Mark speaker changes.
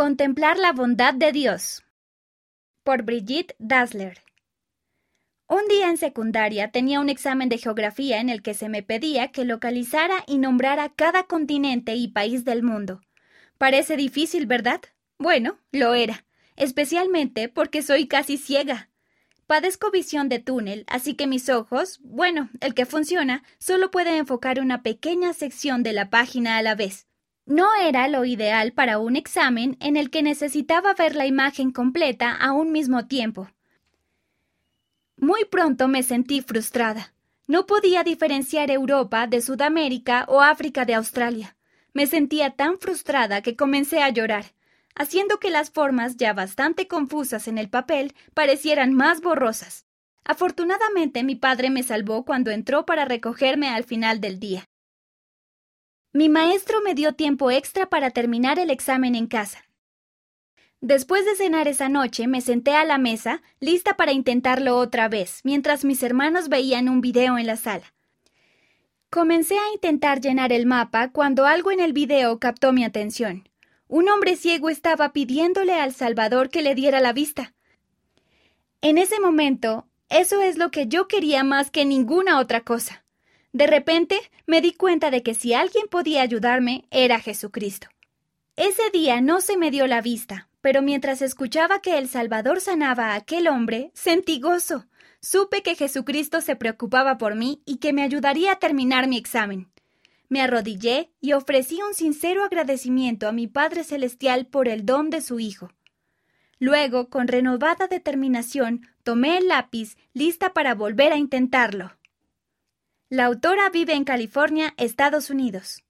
Speaker 1: Contemplar la bondad de Dios. Por Brigitte Dassler. Un día en secundaria tenía un examen de geografía en el que se me pedía que localizara y nombrara cada continente y país del mundo. Parece difícil, ¿verdad? Bueno, lo era, especialmente porque soy casi ciega. Padezco visión de túnel, así que mis ojos, bueno, el que funciona, solo puede enfocar una pequeña sección de la página a la vez. No era lo ideal para un examen en el que necesitaba ver la imagen completa a un mismo tiempo. Muy pronto me sentí frustrada. No podía diferenciar Europa de Sudamérica o África de Australia. Me sentía tan frustrada que comencé a llorar, haciendo que las formas ya bastante confusas en el papel parecieran más borrosas. Afortunadamente mi padre me salvó cuando entró para recogerme al final del día. Mi maestro me dio tiempo extra para terminar el examen en casa. Después de cenar esa noche, me senté a la mesa, lista para intentarlo otra vez, mientras mis hermanos veían un video en la sala. Comencé a intentar llenar el mapa cuando algo en el video captó mi atención. Un hombre ciego estaba pidiéndole al Salvador que le diera la vista. En ese momento, eso es lo que yo quería más que ninguna otra cosa. De repente me di cuenta de que si alguien podía ayudarme era Jesucristo. Ese día no se me dio la vista, pero mientras escuchaba que el Salvador sanaba a aquel hombre, sentí gozo. Supe que Jesucristo se preocupaba por mí y que me ayudaría a terminar mi examen. Me arrodillé y ofrecí un sincero agradecimiento a mi Padre Celestial por el don de su Hijo. Luego, con renovada determinación, tomé el lápiz, lista para volver a intentarlo. La autora vive en California, Estados Unidos.